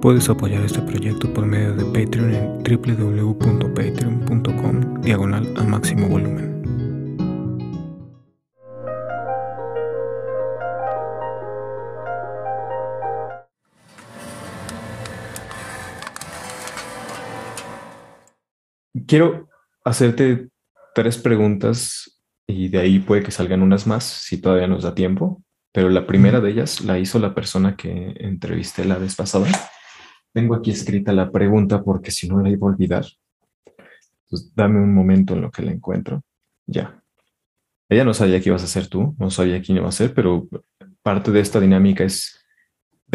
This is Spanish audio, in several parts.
Puedes apoyar este proyecto por medio de Patreon en www.patreon.com diagonal a máximo volumen. Quiero hacerte tres preguntas y de ahí puede que salgan unas más si todavía nos da tiempo, pero la primera de ellas la hizo la persona que entrevisté la vez pasada. Tengo aquí escrita la pregunta porque si no la iba a olvidar. Pues dame un momento en lo que la encuentro. Ya. Ella no sabía qué ibas a hacer tú, no sabía quién iba a ser, pero parte de esta dinámica es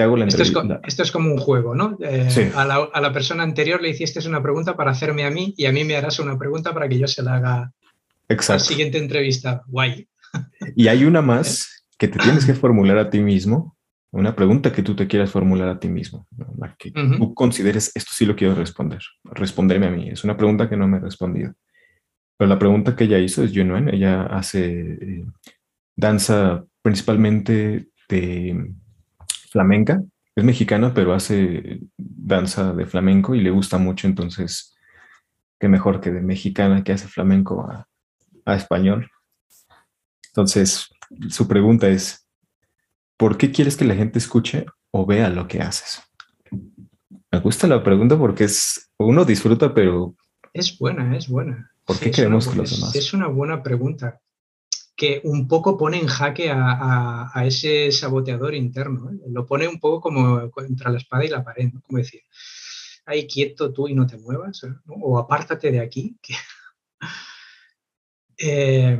hago la esto, es, esto, es, como un juego, ¿no? Eh, a, la, persona anterior le hiciste una pregunta para hacerme a mí y a mí me harás una pregunta para que yo se la haga Exacto. la siguiente entrevista. Guay. Y hay una más que te tienes que formular a ti mismo, una pregunta que tú te quieras formular a ti mismo, la que tú consideres, esto sí lo quiero responder, responderme a mí. Es una pregunta que no me he respondido. Pero la pregunta que ella hizo es genuine, ella hace eh, danza principalmente de flamenca. Es mexicana, pero hace danza de flamenco y le gusta mucho, entonces, qué mejor que de mexicana que hace flamenco a, español. Entonces, su pregunta es, ¿por qué quieres que la gente escuche o vea lo que haces? Me gusta la pregunta porque es, uno disfruta, pero... Es buena, es buena. ¿Por qué queremos que los demás? Es una buena pregunta que un poco pone en jaque a, ese saboteador interno. ¿eh? Lo pone un poco como contra la espada y la pared, como decir, ahí quieto tú y no te muevas, ¿eh? o apártate de aquí. Eh,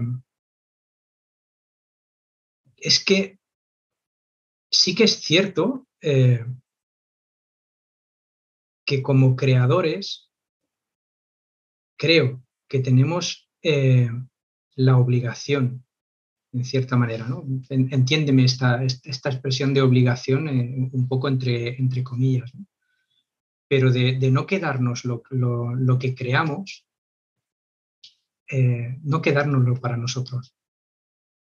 es que sí que es cierto que como creadores creo que tenemos la obligación, en cierta manera. ¿no? Entiéndeme esta, esta expresión de obligación eh, un poco entre, entre comillas, pero de, no quedarnos lo, que creamos, eh, no quedárnoslo para nosotros.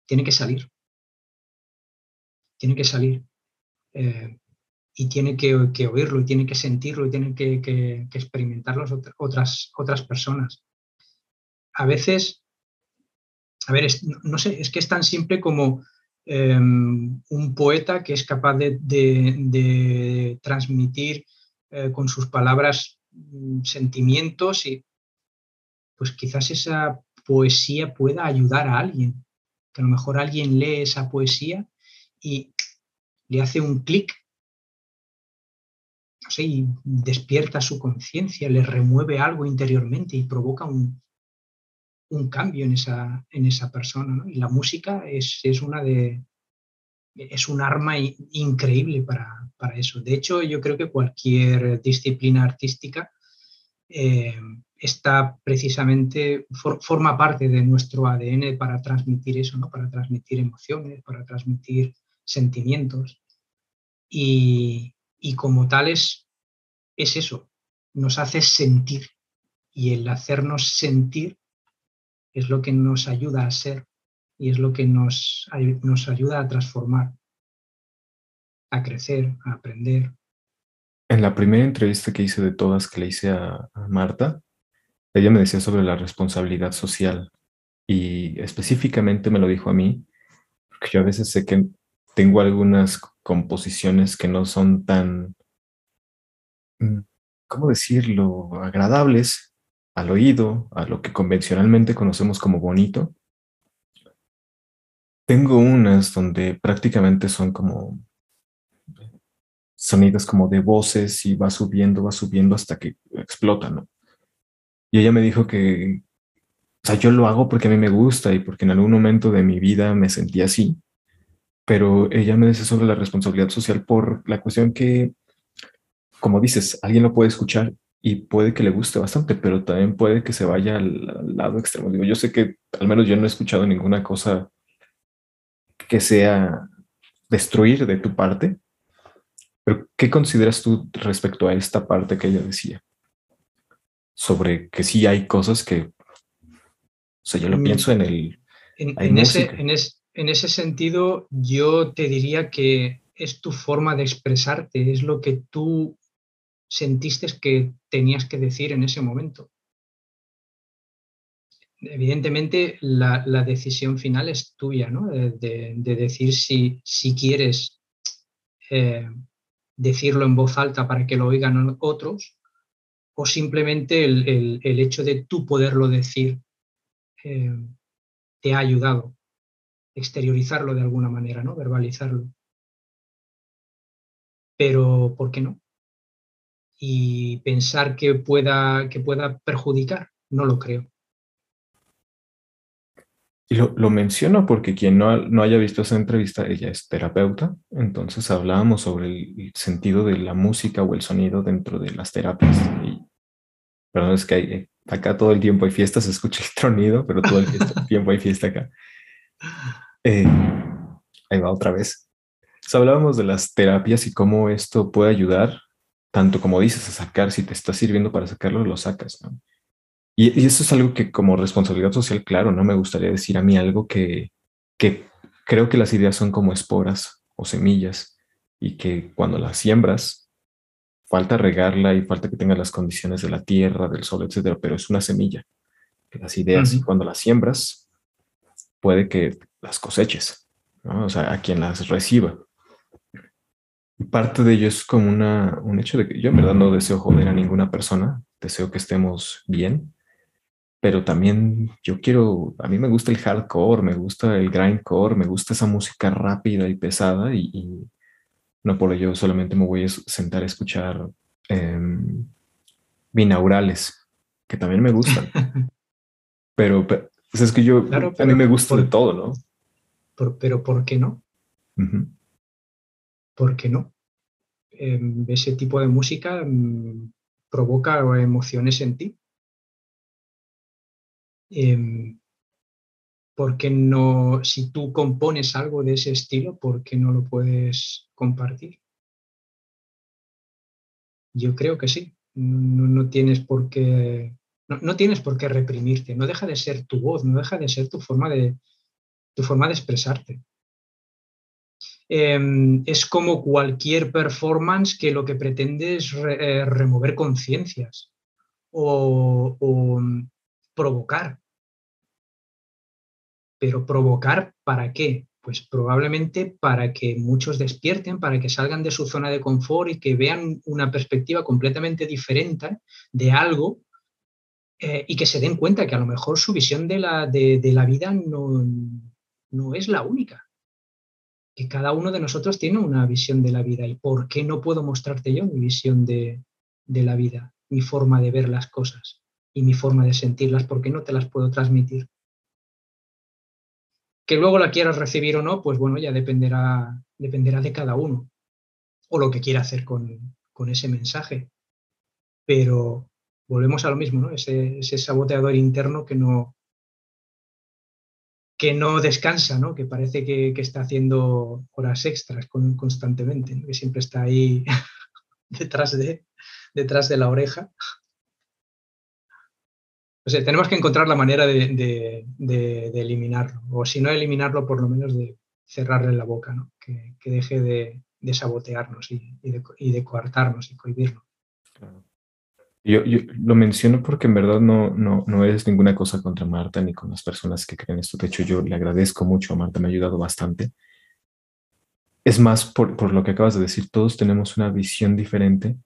Tiene que salir. Tiene que salir. Eh, y tiene que, oírlo, y tiene que sentirlo, y tiene que, que, experimentarlo otras, otras personas. A veces a ver, no sé, es que es tan simple como em, un poeta que es capaz de, transmitir eh, con sus palabras mm, sentimientos y pues quizás esa poesía pueda ayudar a alguien, que a lo mejor alguien lee esa poesía y le hace un clic, no sé, y despierta su conciencia, le remueve algo interiormente y provoca un, un cambio en esa, en esa persona. Y la música es, una de, es un arma increíble para, eso. De hecho, yo creo que cualquier disciplina artística eh, está precisamente, forma parte de nuestro ADN para transmitir eso, ¿no? para transmitir emociones, para transmitir sentimientos. Y, y como tales, es eso, nos hace sentir. Y el hacernos sentir es lo que nos ayuda a ser y es lo que nos, nos ayuda a transformar, a crecer, a aprender. En la primera entrevista que hice de todas que le hice a, Marta, ella me decía sobre la responsabilidad social y específicamente me lo dijo a mí, porque yo a veces sé que tengo algunas composiciones que no son tan, mm, ¿cómo decirlo?, agradables al oído, a lo que convencionalmente conocemos como bonito. Tengo unas donde prácticamente son como sonidos como de voces y va subiendo, va subiendo hasta que explota, ¿no? Y ella me dijo que, o sea, yo lo hago porque a mí me gusta y porque en algún momento de mi vida me sentí así, pero ella me dice sobre la responsabilidad social por la cuestión que, como dices, alguien lo puede escuchar y puede que le guste bastante, pero también puede que se vaya al, lado extremo. Digo, yo sé que al menos yo no he escuchado ninguna cosa que sea destruir de tu parte, pero ¿qué consideras tú respecto a esta parte que ella decía? Sobre que sí hay cosas que, o sea, yo lo mm, pienso en el... En, ese, en ese sentido, yo te diría que es tu forma de expresarte, es lo que tú sentiste que tenías que decir en ese momento. Evidentemente, la, decisión final es tuya, ¿no? De, decir si, si quieres eh, decirlo en voz alta para que lo oigan otros, o simplemente el, hecho de tú poderlo decir eh, te ha ayudado, exteriorizarlo de alguna manera, ¿no? Verbalizarlo. Pero, ¿por qué no? Y pensar que pueda, que pueda perjudicar, no lo creo. Y lo, lo, menciono porque quien no, no, haya visto esa entrevista, ella es terapeuta, entonces hablábamos sobre el, sentido de la música o el sonido dentro de las terapias. Y, perdón, es que hay, acá todo el tiempo hay fiestas, se escucha el tronido, pero todo el tiempo hay fiesta acá. Eh, ahí va otra vez. hablábamos de las terapias y cómo esto puede ayudar, tanto como dices, a sacar, si te está sirviendo para sacarlo, lo sacas. ¿no? Y, eso es algo que como responsabilidad social, claro, no me gustaría decir a mí algo que, que creo que las ideas son como esporas o semillas y que cuando las siembras, falta regarla y falta que tenga las condiciones de la tierra, del sol, etcétera, pero es una semilla. Las ideas, y cuando las siembras, puede que las coseches, ¿no? o sea, a quien las reciba. Y parte de ello es como una, un hecho de que yo en verdad no deseo joder a ninguna persona, deseo que estemos bien, pero también yo quiero, a mí me gusta el hardcore, me gusta el grindcore, me gusta esa música rápida y pesada y, no por ello solamente me voy a sentar a escuchar em, binaurales, que también me gustan. pero, pues, es que yo, a mí me gusta de todo, ¿no? pero ¿por qué no? ¿Por qué no? Em, ese tipo de música mm, provoca emociones en ti eh, ¿por qué no, si tú compones algo de ese estilo, ¿por qué no lo puedes compartir? Yo creo que sí. No, tienes por qué, no, tienes por qué reprimirte. No deja de ser tu voz, no deja de ser tu forma de, tu forma de expresarte. Em, es como cualquier performance que lo que pretende es eh, remover conciencias o, provocar. Pero provocar para qué? Pues probablemente para que muchos despierten, para que salgan de su zona de confort y que vean una perspectiva completamente diferente de algo eh, y que se den cuenta que a lo mejor su visión de la, de, la vida no, no es la única. Que cada uno de nosotros tiene una visión de la vida. ¿Y por qué no puedo mostrarte yo mi visión de, de la vida, mi forma de ver las cosas? y mi forma de sentirlas porque no te las puedo transmitir. Que luego la quieras recibir o no, pues bueno, ya dependerá, dependerá de cada uno o lo que quiera hacer con, ese mensaje. Pero volvemos a lo mismo. Ese, saboteador interno que no, que no descansa, que parece que, está haciendo horas extras constantemente, que siempre está ahí detrás, de, detrás de la oreja. Tenemos que encontrar la manera de, eliminarlo, o si no eliminarlo, por lo menos de cerrarle la boca, que, deje de, sabotearnos y, de, coartarnos y cohibirlo. Yo, lo menciono porque en verdad no, no, no es ninguna cosa contra Marta ni con las personas que creen esto. De hecho, yo le agradezco mucho a Marta, me ha ayudado bastante. Es más, por, por lo que acabas de decir, todos tenemos una visión diferente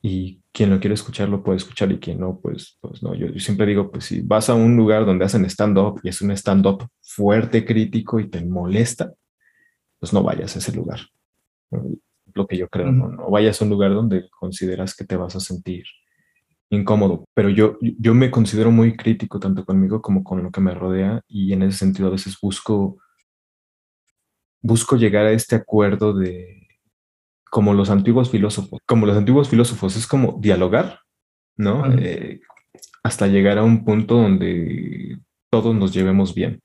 y quien lo quiere escuchar lo puede escuchar y quien no, pues, pues no. Yo, siempre digo, pues si vas a un lugar donde hacen stand-up y es un stand-up fuerte, crítico y te molesta, pues no vayas a ese lugar. Lo que yo creo, no, vayas a un lugar donde consideras que te vas a sentir incómodo. Pero yo, yo me considero muy crítico tanto conmigo como con lo que me rodea y en ese sentido a veces busco, busco llegar a este acuerdo de como los antiguos filósofos, como los antiguos filósofos, es como dialogar, ¿no? Eh, hasta llegar a un punto donde todos nos llevemos bien.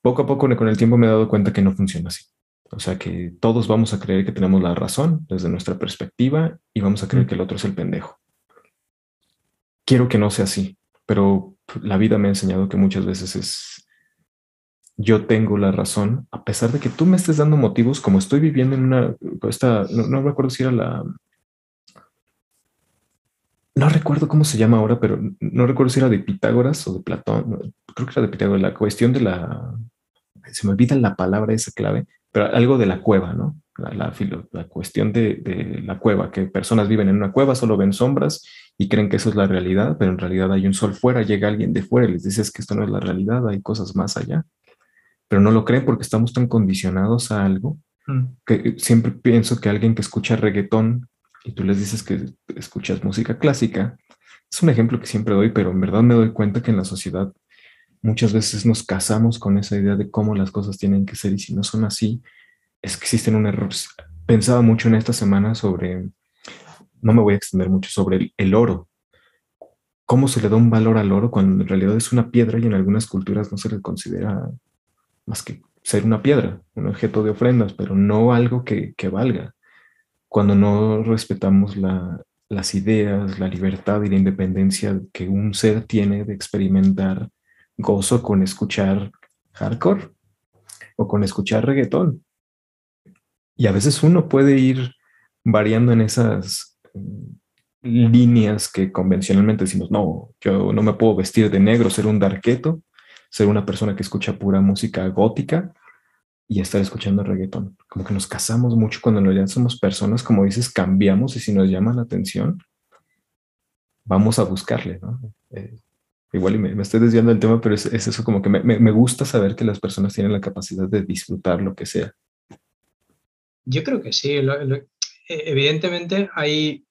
Poco a poco con el tiempo me he dado cuenta que no funciona así. O sea que todos vamos a creer que tenemos la razón desde nuestra perspectiva y vamos a creer que el otro es el pendejo. Quiero que no sea así, pero la vida me ha enseñado que muchas veces es yo tengo la razón, a pesar de que tú me estés dando motivos, como estoy viviendo en una, esta, no, me acuerdo si era la, no recuerdo cómo se llama ahora, pero no recuerdo si era de Pitágoras o de Platón, creo que era de Pitágoras, la cuestión de la, se me olvida la palabra esa clave, pero algo de la cueva, ¿no? La, la, cuestión de, de, la cueva, que personas viven en una cueva, solo ven sombras y creen que eso es la realidad, pero en realidad hay un sol fuera, llega alguien de fuera y les dices que esto no es la realidad, hay cosas más allá. Pero no lo creen porque estamos tan condicionados a algo mm. que siempre pienso que alguien que escucha reggaetón y tú les dices que escuchas música clásica, es un ejemplo que siempre doy, pero en verdad me doy cuenta que en la sociedad muchas veces nos casamos con esa idea de cómo las cosas tienen que ser y si no son así, es que existen un error. Pensaba mucho en esta semana sobre, no me voy a extender mucho, sobre el, oro. ¿Cómo se le da un valor al oro cuando en realidad es una piedra y en algunas culturas no se le considera más que ser una piedra, un objeto de ofrendas, pero no algo que, que valga? cuando no respetamos las ideas, la libertad y la independencia que un ser tiene de experimentar gozo con escuchar hardcore o con escuchar reggaetón. Y a veces uno puede ir variando en esas mm, líneas que convencionalmente decimos, no, yo no me puedo vestir de negro, ser un darqueto, ser una persona que escucha pura música gótica, y estar escuchando reggaetón. Como que nos casamos mucho cuando en somos personas, como dices, cambiamos y si nos llama la atención, vamos a buscarle, ¿no? Eh, igual me, estoy desviando del tema, pero es, eso como que me, me, gusta saber que las personas tienen la capacidad de disfrutar lo que sea. Yo creo que sí. E, evidentemente hay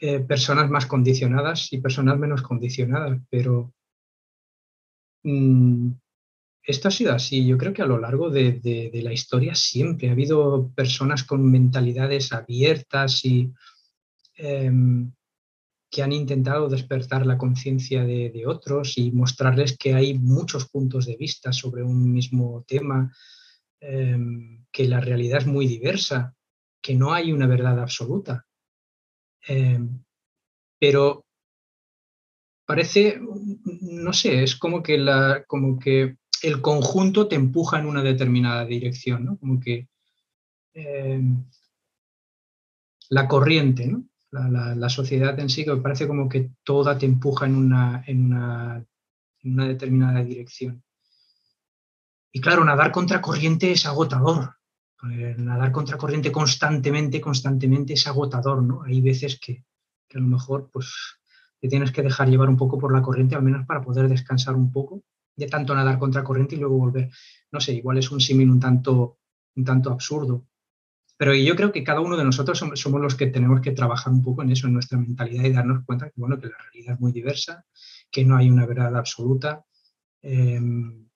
eh, personas más condicionadas y personas menos condicionadas, pero mm, esto ha sido así. Yo creo que a lo largo de, la historia siempre ha habido personas con mentalidades abiertas y em, que han intentado despertar la conciencia de, otros y mostrarles que hay muchos puntos de vista sobre un mismo tema, em, que la realidad es muy diversa, que no hay una verdad absoluta. Em, pero parece, no sé, es como que, la, como que el conjunto te empuja en una determinada dirección, ¿no? Como que eh, la corriente. La, sociedad en sí, que parece como que toda te empuja en una, en una, determinada dirección. Y claro, nadar contra corriente es agotador. Eh, nadar contra corriente constantemente, constantemente es agotador, ¿no? Hay veces que, que a lo mejor pues te tienes que dejar llevar un poco por la corriente, al menos para poder descansar un poco de tanto nadar contra corriente y luego volver. No sé, igual es un símil un tanto, un tanto absurdo. Pero yo creo que cada uno de nosotros somos, los que tenemos que trabajar un poco en eso, en nuestra mentalidad y darnos cuenta que, bueno, que la realidad es muy diversa, que no hay una verdad absoluta, em,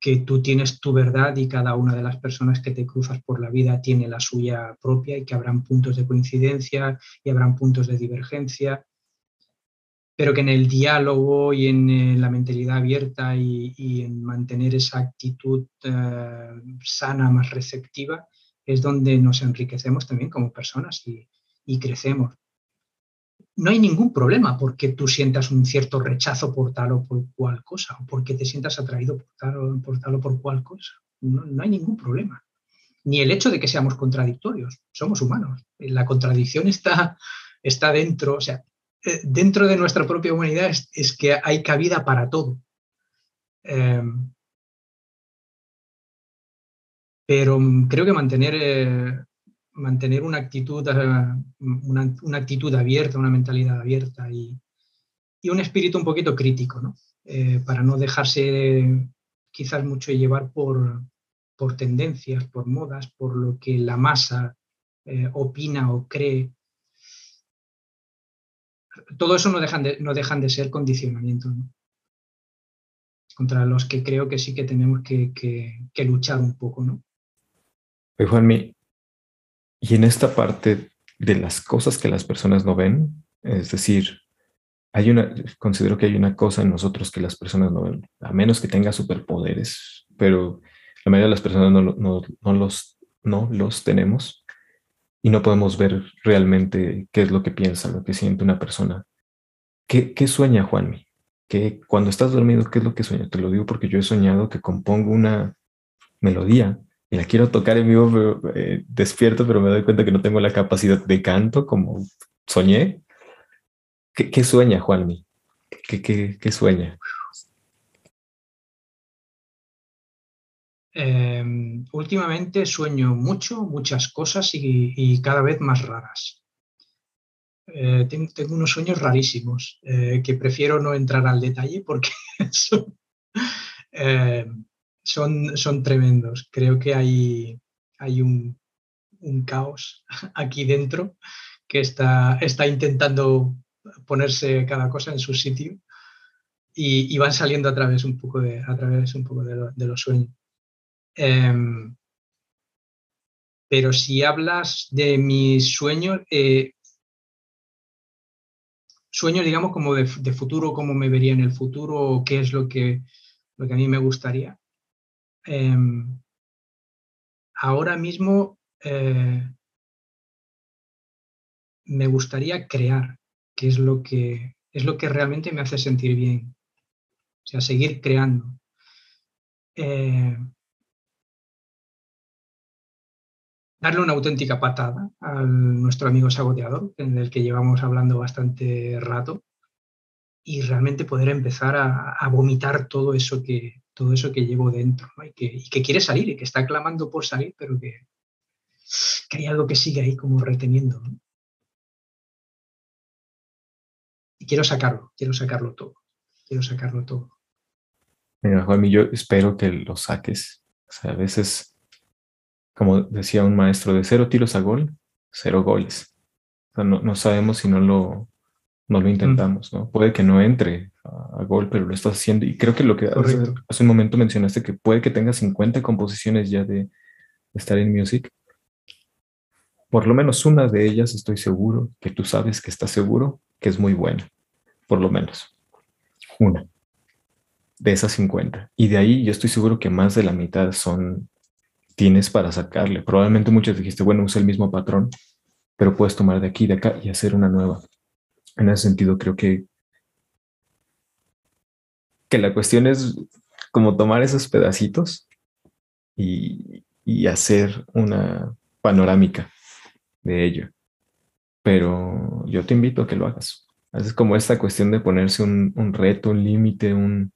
que tú tienes tu verdad y cada una de las personas que te cruzas por la vida tiene la suya propia y que habrán puntos de coincidencia y habrán puntos de divergencia pero que en el diálogo y en, eh, la mentalidad abierta y, en mantener esa actitud eh, sana, más receptiva, es donde nos enriquecemos también como personas y, crecemos. No hay ningún problema porque tú sientas un cierto rechazo por tal o por cual cosa, o porque te sientas atraído por tal o por, tal o por cual cosa. No, no hay ningún problema. Ni el hecho de que seamos contradictorios. Somos humanos. La contradicción está, está dentro, o sea, eh, dentro de nuestra propia humanidad es, que hay cabida para todo. Em, pero creo que mantener, eh, mantener una, actitud, eh, una, actitud abierta, una mentalidad abierta y, un espíritu un poquito crítico, ¿no? para no dejarse quizás mucho llevar por, por tendencias, por modas, por lo que la masa opina o cree todo eso no dejan de, no dejan de ser condicionamientos, contra los que creo que sí que tenemos que, luchar un poco. ¿no? Juanmi, y en esta parte de las cosas que las personas no ven, es decir, hay una, considero que hay una cosa en nosotros que las personas no ven, a menos que tenga superpoderes, pero la mayoría de las personas no, los, no los tenemos y no podemos ver realmente qué es lo que piensa, lo que siente una persona. ¿Qué, qué sueña Juanmi? ¿Qué, cuando estás dormido, ¿qué es lo que sueña? Te lo digo porque yo he soñado que compongo una melodía y la quiero tocar en vivo, pero, eh, despierto, pero me doy cuenta que no tengo la capacidad de canto como soñé. ¿Qué, sueña, Juanmi? ¿Qué, qué, sueña? Em, últimamente sueño mucho, muchas cosas y, cada vez más raras. Eh, tengo, unos sueños rarísimos eh, que prefiero no entrar al detalle porque son, em, son, son, tremendos. Creo que hay, hay un, un, caos aquí dentro que está, está intentando ponerse cada cosa en su sitio y, van saliendo a través un poco de, a través un poco de, los sueños. Em, pero si hablas de mis sueños, eh, sueños, digamos, como de, futuro, cómo me vería en el futuro, qué es lo que, lo que a mí me gustaría. Em, ahora mismo eh, me gustaría crear, que es lo que, es lo que realmente me hace sentir bien. O sea, seguir creando. Eh, darle una auténtica patada a nuestro amigo saboteador, en el que llevamos hablando bastante rato, y realmente poder empezar a, vomitar todo eso que, todo eso que llevo dentro y, que, quiere salir y que está clamando por salir, pero que, que hay algo que sigue ahí como reteniendo. y quiero sacarlo, quiero sacarlo todo, quiero sacarlo todo. Mira, Juan, yo espero que lo saques. O sea, a veces, como decía un maestro, de cero tiros a gol, cero goles. O sea, no, sabemos si no lo, no lo intentamos, ¿no? Puede que no entre a, gol, pero lo estás haciendo. Y creo que lo que hace, un momento mencionaste, que puede que tenga 50 composiciones ya de, de estar en music. Por lo menos una de ellas estoy seguro que tú sabes que estás seguro que es muy buena, por lo menos. Una de esas 50. Y de ahí yo estoy seguro que más de la mitad son, tienes para sacarle. Probablemente muchos dijiste, bueno, usa el mismo patrón, pero puedes tomar de aquí, de acá y hacer una nueva. En ese sentido, creo que, que la cuestión es como tomar esos pedacitos y, y hacer una panorámica de ello pero yo te invito a que lo hagas. Es como esta cuestión de ponerse un, reto, un límite, un,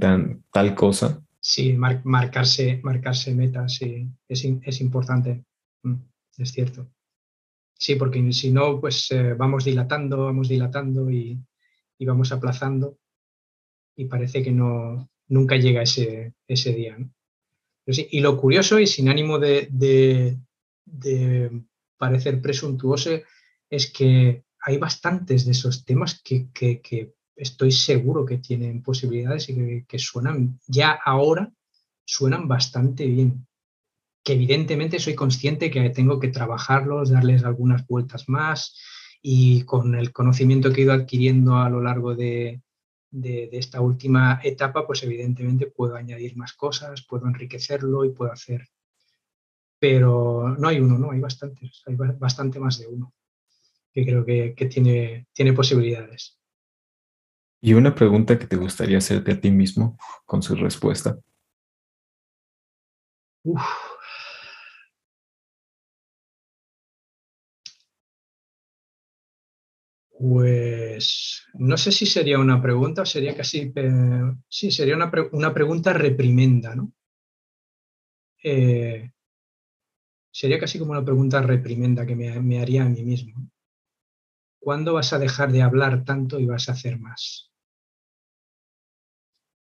tan, tal cosa. Sí, marcarse, marcarse metas, sí, es, importante, mm, es cierto. Sí, porque si no, pues eh, vamos dilatando, vamos dilatando y, vamos aplazando y parece que no, nunca llega ese, ese día. y lo curioso y sin ánimo de, de, parecer presuntuoso es que hay bastantes de esos temas que, estoy seguro que tienen posibilidades y que, suenan ya ahora, suenan bastante bien. Que evidentemente soy consciente que tengo que trabajarlos, darles algunas vueltas más y con el conocimiento que he ido adquiriendo a lo largo de, de, esta última etapa, pues evidentemente puedo añadir más cosas, puedo enriquecerlo y puedo hacer. Pero no hay uno, no, hay bastantes, hay bastante más de uno que creo que, tiene, tiene posibilidades. ¿Y una pregunta que te gustaría hacerte a ti mismo con su respuesta? Pues no sé si sería una pregunta, sería casi, sí, sería una, una, pregunta reprimenda, ¿no? Eh, sería casi como una pregunta reprimenda que me, me haría a mí mismo. ¿cuándo vas a dejar de hablar tanto y vas a hacer más?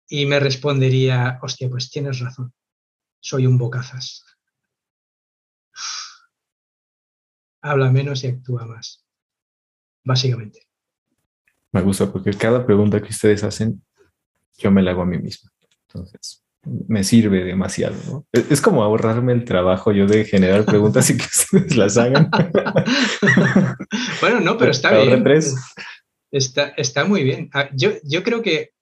Y me respondería, hostia, pues tienes razón, soy un bocazas. Habla menos y actúa más, básicamente. Me gusta porque cada pregunta que ustedes hacen, yo me la hago a mí mismo. Entonces, me sirve demasiado. ¿no? Es, como ahorrarme el trabajo yo de generar preguntas y que ustedes las hagan. bueno, no, pero está bien. Está, está muy bien. Ah, yo, yo creo que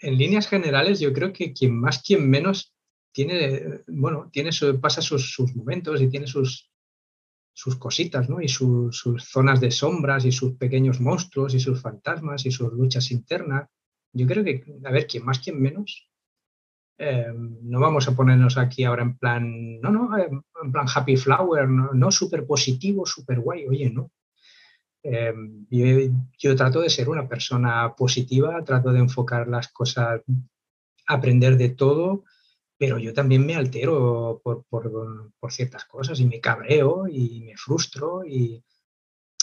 en líneas generales, yo creo que quien más, quien menos tiene, bueno, tiene pasa sus, momentos y tiene sus, sus cositas, ¿no? Y sus zonas de sombras y sus pequeños monstruos y sus fantasmas y sus luchas internas. Yo creo que, a ver, quien más, quien menos, Em, no vamos a ponernos aquí ahora en plan, no, no, em, en plan happy flower, no, no súper positivo, súper guay, oye, no. Em, yo, trato de ser una persona positiva, trato de enfocar las cosas, aprender de todo, pero yo también me altero por, por ciertas cosas y me cabreo y me frustro y,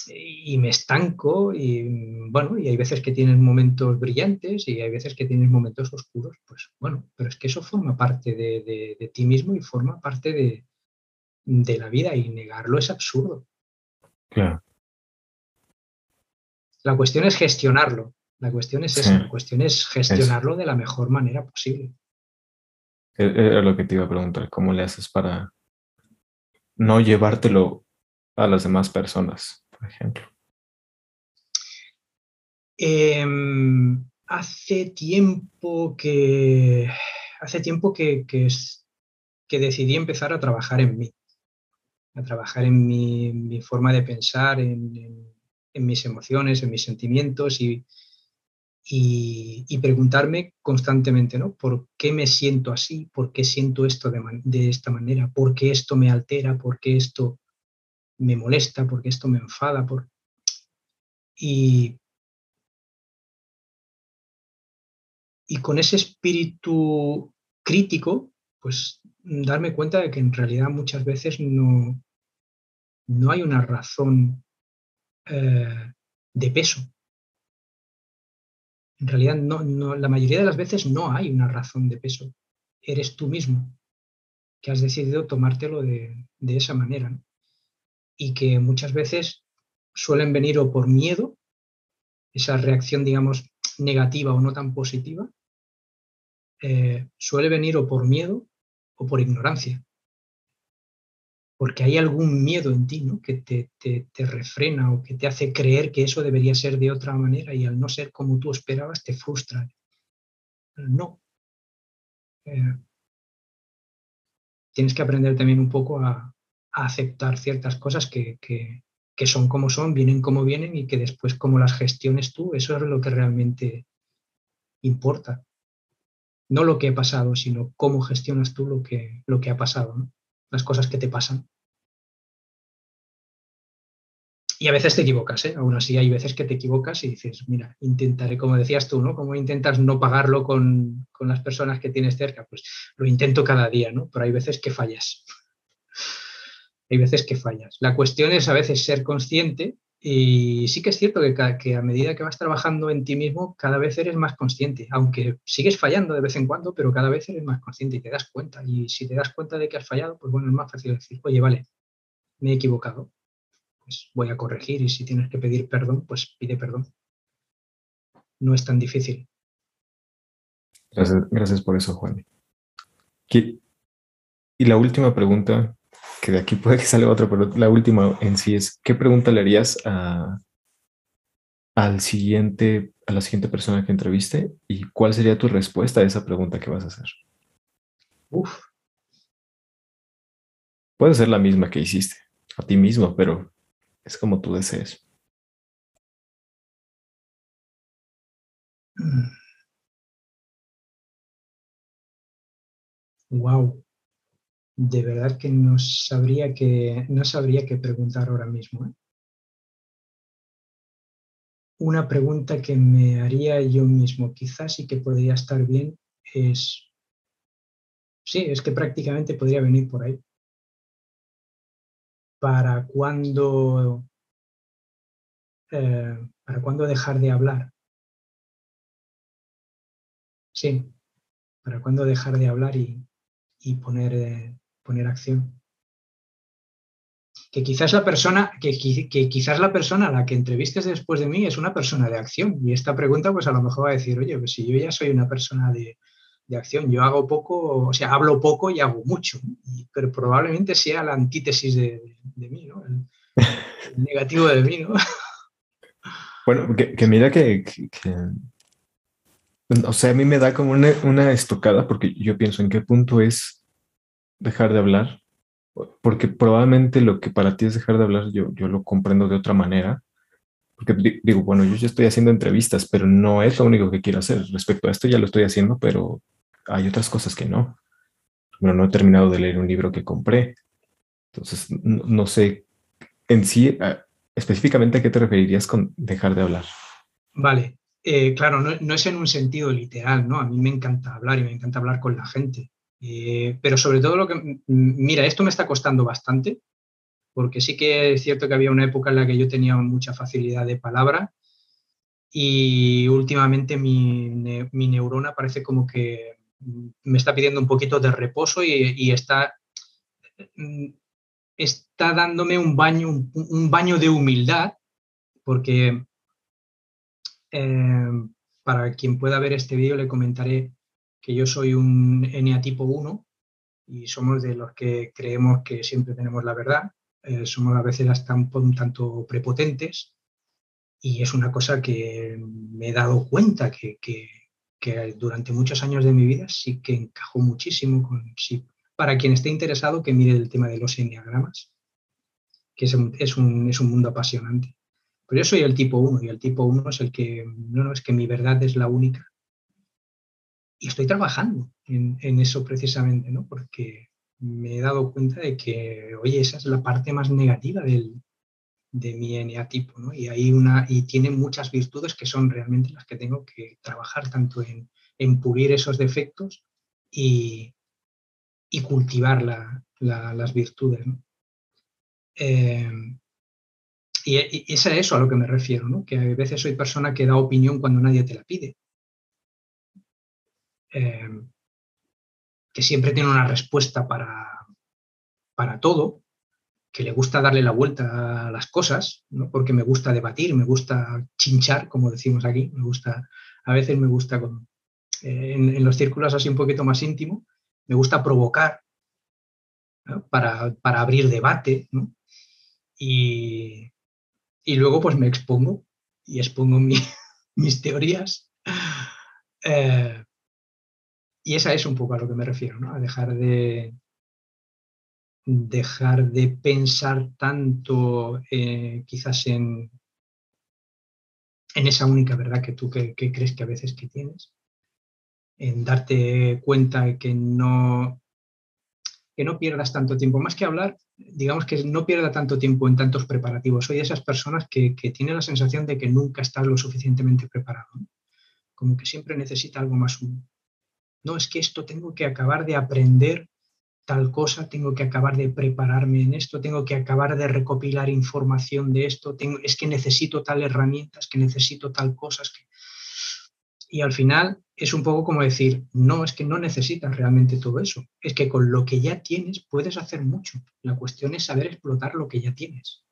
y me estanco y bueno, y hay veces que tienes momentos brillantes y hay veces que tienes momentos oscuros, pues bueno, pero es que eso forma parte de, ti mismo y forma parte de, la vida y negarlo es absurdo. Claro. La cuestión es gestionarlo, la cuestión es esa, la cuestión es gestionarlo de la mejor manera posible. E, era lo que te iba a preguntar, ¿cómo le haces para no llevártelo a las demás personas? por ejemplo? Em, hace tiempo que hace tiempo que, que, decidí empezar a trabajar en mí, a trabajar en mi, forma de pensar, en, mis emociones, en mis sentimientos y, y, preguntarme constantemente, ¿no? ¿Por qué me siento así? ¿Por qué siento esto de, esta manera? ¿Por qué esto me altera? ¿Por qué esto me molesta, porque esto me enfada. Por... Y, con ese espíritu crítico, pues darme cuenta de que en realidad muchas veces no, no hay una razón eh, de peso. En realidad, no, la mayoría de las veces no hay una razón de peso. Eres tú mismo que has decidido tomártelo de, esa manera y que muchas veces suelen venir o por miedo, esa reacción, digamos, negativa o no tan positiva, eh, suele venir o por miedo o por ignorancia. Porque hay algún miedo en ti ¿no? que te, te, refrena o que te hace creer que eso debería ser de otra manera y al no ser como tú esperabas te frustra. No. Eh, tienes que aprender también un poco a, aceptar ciertas cosas que, son como son, vienen como vienen y que después como las gestiones tú, eso es lo que realmente importa. No lo que ha pasado, sino cómo gestionas tú lo que, lo que ha pasado, las cosas que te pasan. Y a veces te equivocas, ¿eh? aún así hay veces que te equivocas y dices, mira, intentaré, como decías tú, ¿no? Como intentas no pagarlo con, con las personas que tienes cerca? Pues lo intento cada día, ¿no? Pero hay veces que fallas hay veces que fallas. La cuestión es a veces ser consciente y sí que es cierto que, a medida que vas trabajando en ti mismo, cada vez eres más consciente, aunque sigues fallando de vez en cuando, pero cada vez eres más consciente y te das cuenta. Y si te das cuenta de que has fallado, pues bueno, es más fácil decir, oye, vale, me he equivocado, pues voy a corregir y si tienes que pedir perdón, pues pide perdón. No es tan difícil. Gracias, gracias por eso, Juan. Y la última pregunta que de aquí puede que salga otra, pero la última en sí es, ¿qué pregunta le harías a, al siguiente, a la siguiente persona que entreviste y cuál sería tu respuesta a esa pregunta que vas a hacer? Uf. Puede ser la misma que hiciste a ti mismo, pero es como tú desees. Wow de verdad que no sabría no sabría qué preguntar ahora mismo. ¿eh? Una pregunta que me haría yo mismo, quizás y que podría estar bien, es, sí, es que prácticamente podría venir por ahí. ¿Para cuándo, eh, ¿para cuándo dejar de hablar? Sí, ¿para cuándo dejar de hablar y, poner, eh, poner acción. Que quizás la persona, que, quizás la persona a la que entrevistes después de mí es una persona de acción. Y esta pregunta, pues a lo mejor va a decir, oye, pues si yo ya soy una persona de, acción, yo hago poco, o sea, hablo poco y hago mucho, pero probablemente sea la antítesis de, mí, ¿no? El, negativo de mí, ¿no? Bueno, que, mira que, o sea, a mí me da como una, una, estocada porque yo pienso en qué punto es dejar de hablar, porque probablemente lo que para ti es dejar de hablar, yo, yo lo comprendo de otra manera, porque digo, bueno, yo ya estoy haciendo entrevistas, pero no es lo único que quiero hacer. Respecto a esto ya lo estoy haciendo, pero hay otras cosas que no. Bueno, no he terminado de leer un libro que compré. Entonces, no, sé, en sí, específicamente, ¿a qué te referirías con dejar de hablar? Vale, eh, claro, no, es en un sentido literal, ¿no? A mí me encanta hablar y me encanta hablar con la gente. Eh, pero sobre todo lo que, mira, esto me está costando bastante, porque sí que es cierto que había una época en la que yo tenía mucha facilidad de palabra y últimamente mi, neurona parece como que me está pidiendo un poquito de reposo y, está, está dándome un baño, un, baño de humildad, porque eh, para quien pueda ver este vídeo le comentaré que yo soy un eneatipo 1 y somos de los que creemos que siempre tenemos la verdad. Eh, somos a veces hasta un, tanto prepotentes y es una cosa que me he dado cuenta que, durante muchos años de mi vida sí que encajó muchísimo con... Sí, para quien esté interesado, que mire el tema de los enneagramas, que es un, es un, es un mundo apasionante. Pero yo soy el tipo 1 y el tipo 1 es el que, no, no, es que mi verdad es la única. Y estoy trabajando en, eso precisamente, ¿no? Porque me he dado cuenta de que, oye, esa es la parte más negativa del, de mi eneatipo, ¿no? Y, hay una, y tiene muchas virtudes que son realmente las que tengo que trabajar, tanto en, en pulir esos defectos y, y cultivar la, las virtudes. Eh, y, es a eso a lo que me refiero, ¿no? que a veces soy persona que da opinión cuando nadie te la pide. Eh, que siempre tiene una respuesta para, para todo, que le gusta darle la vuelta a las cosas, ¿no? porque me gusta debatir, me gusta chinchar, como decimos aquí, me gusta, a veces me gusta eh, en, los círculos así un poquito más íntimo, me gusta provocar para, para, abrir debate, ¿no? y, y luego pues me expongo y expongo mis teorías. Eh, y esa es un poco a lo que me refiero, ¿no? a dejar de, dejar de pensar tanto eh, quizás en, en esa única verdad que tú que, crees que a veces que tienes, en darte cuenta que no, que no pierdas tanto tiempo. Más que hablar, digamos que no pierda tanto tiempo en tantos preparativos. Soy de esas personas que, que tienen la sensación de que nunca estás lo suficientemente preparado. Como que siempre necesita algo más. No, es que esto tengo que acabar de aprender tal cosa, tengo que acabar de prepararme en esto, tengo que acabar de recopilar información de esto, tengo, es que necesito tal herramientas, que necesito tal cosas. Que... Y al final es un poco como decir, no, es que no necesitas realmente todo eso, es que con lo que ya tienes puedes hacer mucho. La cuestión es saber explotar lo que ya tienes.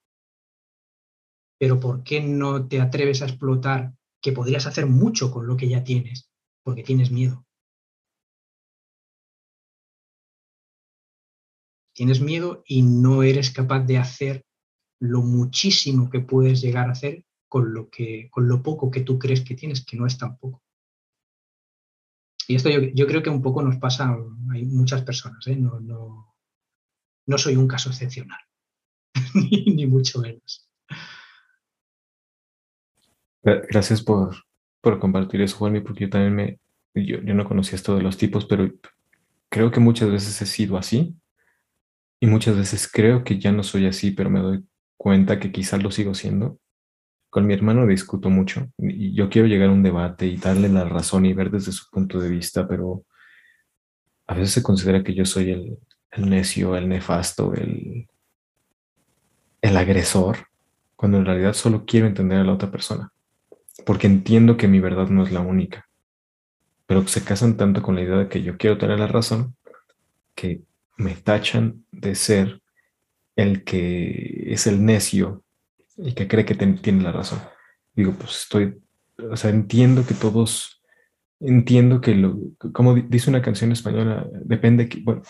Pero ¿por qué no te atreves a explotar que podrías hacer mucho con lo que ya tienes? Porque tienes miedo. Tienes miedo y no eres capaz de hacer lo muchísimo que puedes llegar a hacer con lo, que, con lo poco que tú crees que tienes, que no es tan poco. Y esto yo, creo que un poco nos pasa a muchas personas, ¿eh? no, no, soy un caso excepcional, ni, mucho menos. Gracias por, compartir eso, Juanmi, porque yo también me, yo, yo, no conocía esto de los tipos, pero creo que muchas veces he sido así y muchas veces creo que ya no soy así, pero me doy cuenta que quizás lo sigo siendo. Con mi hermano discuto mucho y yo quiero llegar a un debate y darle la razón y ver desde su punto de vista, pero a veces se considera que yo soy el, necio, el nefasto, el, el agresor, cuando en realidad solo quiero entender a la otra persona, porque entiendo que mi verdad no es la única, pero se casan tanto con la idea de que yo quiero tener la razón que me tachan de ser el que es el necio y que cree que tiene la razón. Digo, pues estoy, o sea, entiendo que todos, entiendo que lo, como dice una canción española, depende, que, bueno,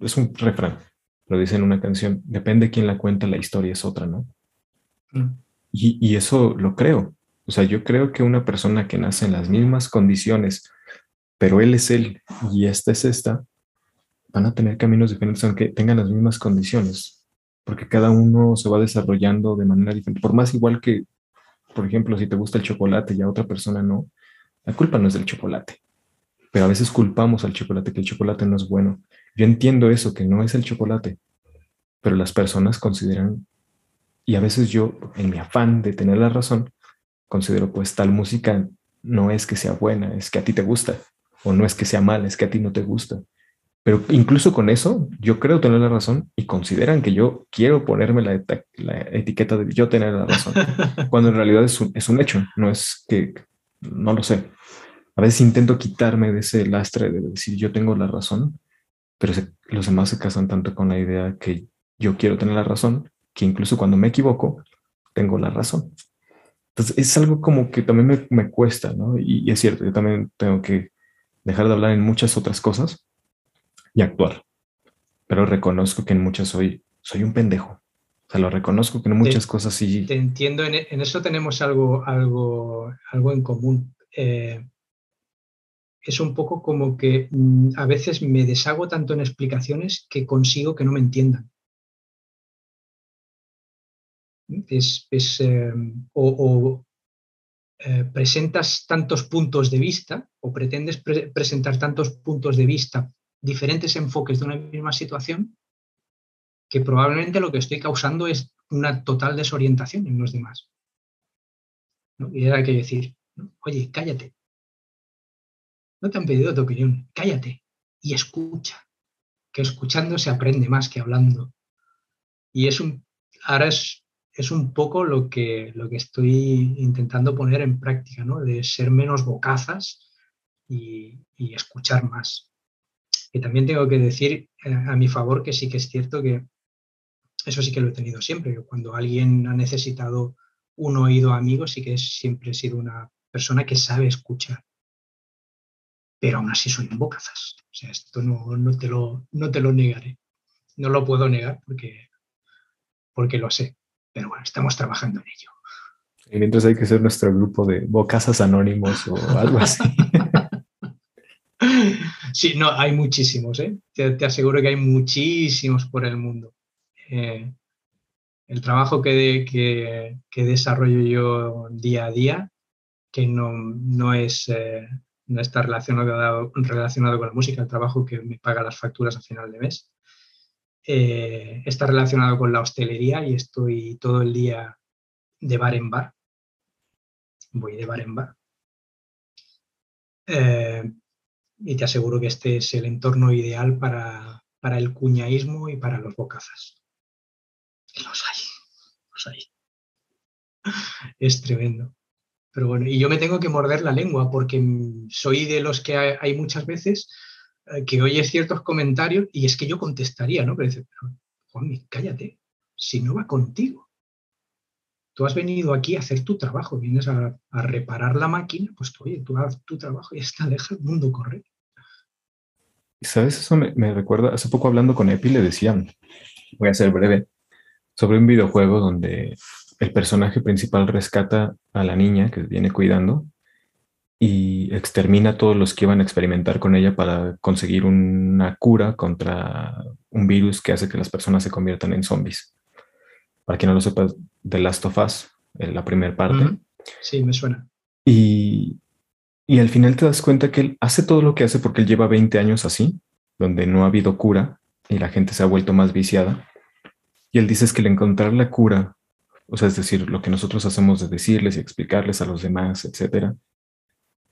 es un refrán, lo dice en una canción, depende quién la cuenta, la historia es otra, ¿no? Mm. Y, y eso lo creo. O sea, yo creo que una persona que nace en las mismas condiciones, pero él es él y esta es esta, van a tener caminos diferentes aunque tengan las mismas condiciones porque cada uno se va desarrollando de manera diferente. Por más igual que, por ejemplo, si te gusta el chocolate y a otra persona no, la culpa no es del chocolate. Pero a veces culpamos al chocolate que el chocolate no es bueno. Yo entiendo eso, que no es el chocolate, pero las personas consideran Y a veces yo, en mi afán de tener la razón, considero pues tal música no es que sea buena, es que a ti te gusta, o no es que sea mala, es que a ti no te gusta. Pero incluso con eso, yo creo tener la razón y consideran que yo quiero ponerme la, etiqueta de yo tener la razón, cuando en realidad es un, es un hecho, no es que, no lo sé. A veces intento quitarme de ese lastre de decir yo tengo la razón, pero los demás se casan tanto con la idea que yo quiero tener la razón, que incluso cuando me equivoco, tengo la razón. Entonces es algo como que también me, me cuesta, ¿no? Y, y, es cierto, yo también tengo que dejar de hablar en muchas otras cosas y actuar. Pero reconozco que en muchas soy, soy un pendejo. O sea, lo reconozco que en muchas cosas sí. Te entiendo, en, eso tenemos algo, algo, algo en común. Eh, es un poco como que mm, a veces me deshago tanto en explicaciones que consigo que no me entiendan. Es, eh, o, eh, presentas tantos puntos de vista o pretendes presentar tantos puntos de vista diferentes enfoques de una misma situación que probablemente lo que estoy causando es una total desorientación en los demás. Y era que decir, oye, cállate. No te han pedido tu opinión, cállate y escucha. Que escuchando se aprende más que hablando. Y es un, ahora es, es un poco lo que, lo que estoy intentando poner en práctica, ¿no? De ser menos bocazas y escuchar más. Y también tengo que decir eh, a mi favor que sí que es cierto que eso sí que lo he tenido siempre. Cuando alguien ha necesitado un oído amigo, sí que siempre he sido una persona que sabe escuchar. Pero aún así soy un bocazas. O sea, esto no, no, te, lo, no te lo negaré. No lo puedo negar porque, porque lo sé. Pero bueno, estamos trabajando en ello. Y mientras hay que ser nuestro grupo de bocazas anónimos o algo así. Sí, no, hay muchísimos, ¿eh? te, aseguro que hay muchísimos por el mundo. Eh, el trabajo que, que, desarrollo yo día a día, que no, no es, eh, no está relacionado, relacionado con la música, el trabajo que me paga las facturas a final de mes, está relacionado con la hostelería y estoy todo el día de bar en bar. Voy de bar en bar y te aseguro que este es el entorno ideal para, el cuñaísmo y para los bocazas. los hay, los hay. Es tremendo. Pero bueno, y yo me tengo que morder la lengua porque soy de los que hay, muchas veces eh, que oyes ciertos comentarios y es que yo contestaría, ¿no? Pero dice, pero Juanmi, cállate, si no va contigo. Tú has venido aquí a hacer tu trabajo, vienes a, reparar la máquina, pues tú, oye, tú haz tu trabajo y está, deja el mundo correr. ¿Sabes? Eso me, recuerda, hace poco hablando con Epi le decían, voy a ser breve, sobre un videojuego donde el personaje principal rescata a la niña que viene cuidando y extermina a todos los que iban a experimentar con ella para conseguir una cura contra un virus que hace que las personas se conviertan en zombies. Para quien no lo sepa, The Last of Us, la primera parte. Sí, me suena. Y y al final te das cuenta que él hace todo lo que hace porque él lleva 20 años así, donde no ha habido cura y la gente se ha vuelto más viciada. Y él dice es que el encontrar la cura, o sea, es decir, lo que nosotros hacemos de decirles y explicarles a los demás, etcétera,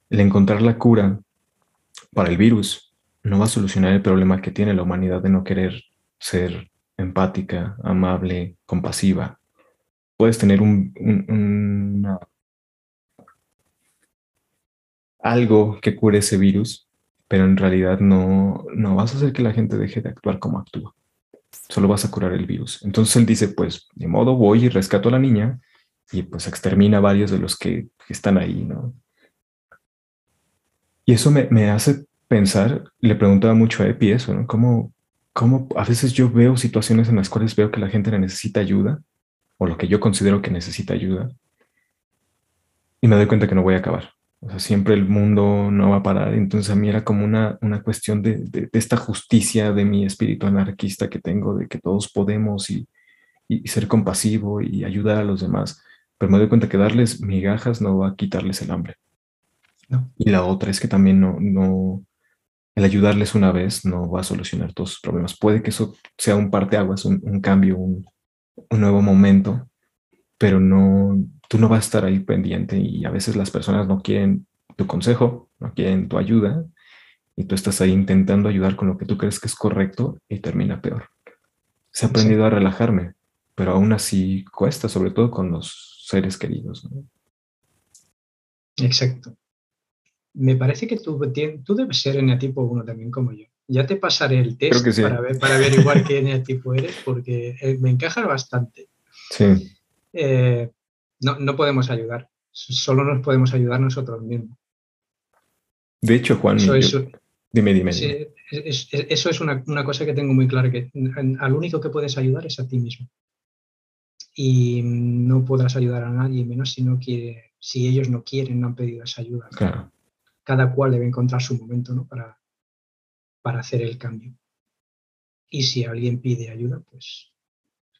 el encontrar la cura para el virus no va a solucionar el problema que tiene la humanidad de no querer ser empática, amable, compasiva. Puedes tener un, una algo que cure ese virus, pero en realidad no, no vas a hacer que la gente deje de actuar como actúa. Solo vas a curar el virus. Entonces él dice, pues, de modo voy y rescato a la niña y pues extermina a varios de los que, están ahí, ¿no? Y eso me, hace pensar, le preguntaba mucho a Epi eso, ¿no? ¿Cómo, ¿Cómo a veces yo veo situaciones en las cuales veo que la gente necesita ayuda, o lo que yo considero que necesita ayuda, y me doy cuenta que no voy a acabar. O sea, siempre el mundo no va a parar. Entonces a mí era como una, una cuestión de, de, esta justicia de mi espíritu anarquista que tengo, de que todos podemos y, y, ser compasivo y ayudar a los demás. Pero me doy cuenta que darles migajas no va a quitarles el hambre. Y la otra es que también no, no, el ayudarles una vez no va a solucionar todos sus problemas. Puede que eso sea un parteaguas, un, un cambio, un, un nuevo momento, pero no, tú no vas a estar ahí pendiente y a veces las personas no quieren tu consejo, no quieren tu ayuda y tú estás ahí intentando ayudar con lo que tú crees que es correcto y termina peor. Se ha aprendido a relajarme, pero aún así cuesta, sobre todo con los seres queridos. Exacto. Me parece que tú, tú debes ser eneatipo 1 también como yo. Ya te pasaré el test para, ver, para averiguar qué eneatipo eres porque eh, me encaja bastante. Sí. Eh, no, no podemos ayudar, solo nos podemos ayudar nosotros mismos. De hecho, Juan, dime, dime. eso es una, una, cosa que tengo muy clara, que al único que puedes ayudar es a ti mismo. Y no podrás ayudar a nadie, menos si, no quiere, si ellos no quieren, no han pedido esa ayuda. Claro. Cada cual debe encontrar su momento ¿no? para, para hacer el cambio. Y si alguien pide ayuda, pues